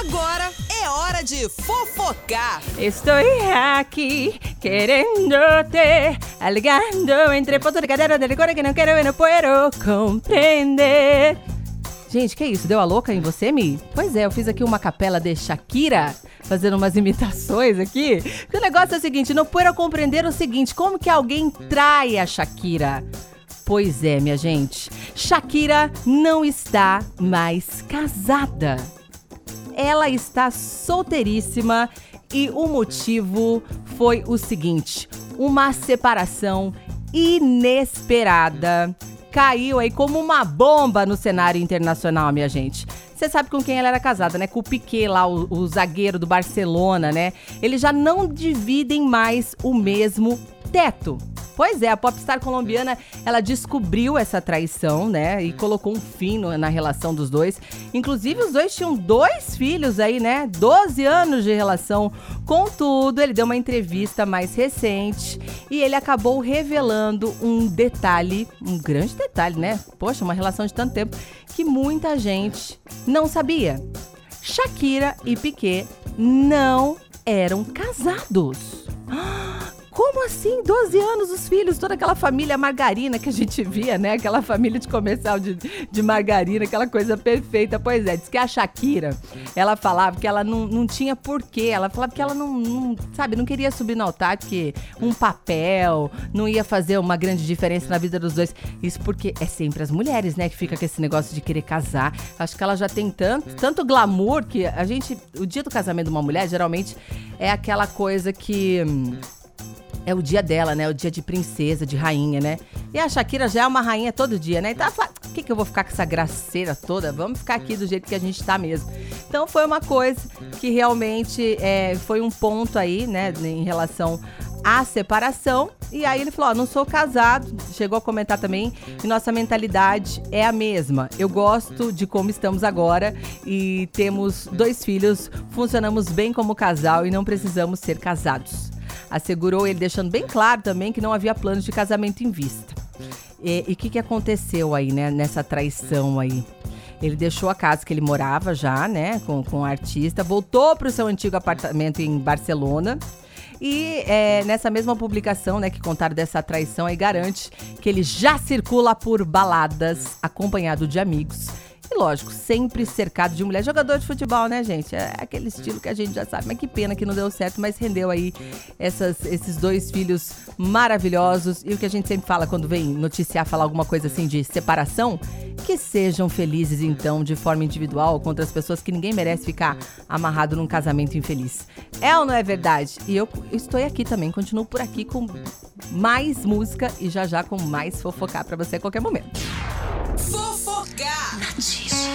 Agora é hora de fofocar. Estou aqui querendo-te, alegando entre pontos de cadeira de licor que não quero e não puedo compreender. Gente, que isso? Deu a louca em você, Mi? Pois é, eu fiz aqui uma capela de Shakira, fazendo umas imitações aqui. o negócio é o seguinte, não puedo compreender o seguinte, como que alguém trai a Shakira? Pois é, minha gente, Shakira não está mais casada ela está solteiríssima e o motivo foi o seguinte: uma separação inesperada caiu aí como uma bomba no cenário internacional, minha gente. Você sabe com quem ela era casada, né? Com o Piquet lá, o, o, zagueiro do Barcelona, né? Eles já não dividem mais o mesmo teto. Pois é, a popstar colombiana, ela descobriu essa traição, né? E colocou um fim na relação dos dois. Inclusive, os dois tinham dois filhos aí, né? 12 anos de relação. Contudo, ele deu uma entrevista mais recente e ele acabou revelando um detalhe, um grande detalhe, né? Poxa, uma relação de tanto tempo que muita gente não sabia. Shakira e Piquet não eram casados. Como assim? 12 anos os filhos, toda aquela família margarina que a gente via, né? Aquela família de comercial de, de margarina, aquela coisa perfeita. Pois é, diz que a Shakira, ela falava que ela não, não tinha porquê. Ela falava que ela não, não, sabe, não queria subir no altar, porque um papel não ia fazer uma grande diferença na vida dos dois. Isso porque é sempre as mulheres, né, que fica com esse negócio de querer casar. Acho que ela já tem tanto, tanto glamour que a gente, o dia do casamento de uma mulher, geralmente é aquela coisa que. É o dia dela, né? O dia de princesa, de rainha, né? E a Shakira já é uma rainha todo dia, né? Então ela fala, por que, que eu vou ficar com essa graceira toda? Vamos ficar aqui do jeito que a gente tá mesmo. Então foi uma coisa que realmente é, foi um ponto aí, né? Em relação à separação. E aí ele falou: ó, não sou casado. Chegou a comentar também que nossa mentalidade é a mesma. Eu gosto de como estamos agora e temos dois filhos, funcionamos bem como casal e não precisamos ser casados. Assegurou ele, deixando bem claro também que não havia planos de casamento em vista. E o que, que aconteceu aí, né, nessa traição aí? Ele deixou a casa que ele morava já, né, com, com o artista, voltou para o seu antigo apartamento em Barcelona. E é, nessa mesma publicação, né, que contaram dessa traição, aí garante que ele já circula por baladas, acompanhado de amigos e lógico, sempre cercado de mulher. Jogador de futebol, né, gente? É aquele estilo que a gente já sabe. Mas que pena que não deu certo, mas rendeu aí essas, esses dois filhos maravilhosos. E o que a gente sempre fala quando vem noticiar, falar alguma coisa assim de separação, que sejam felizes então de forma individual com outras pessoas que ninguém merece ficar amarrado num casamento infeliz. É ou não é verdade? E eu estou aqui também, continuo por aqui com mais música e já já com mais fofocar para você a qualquer momento. Fofocar!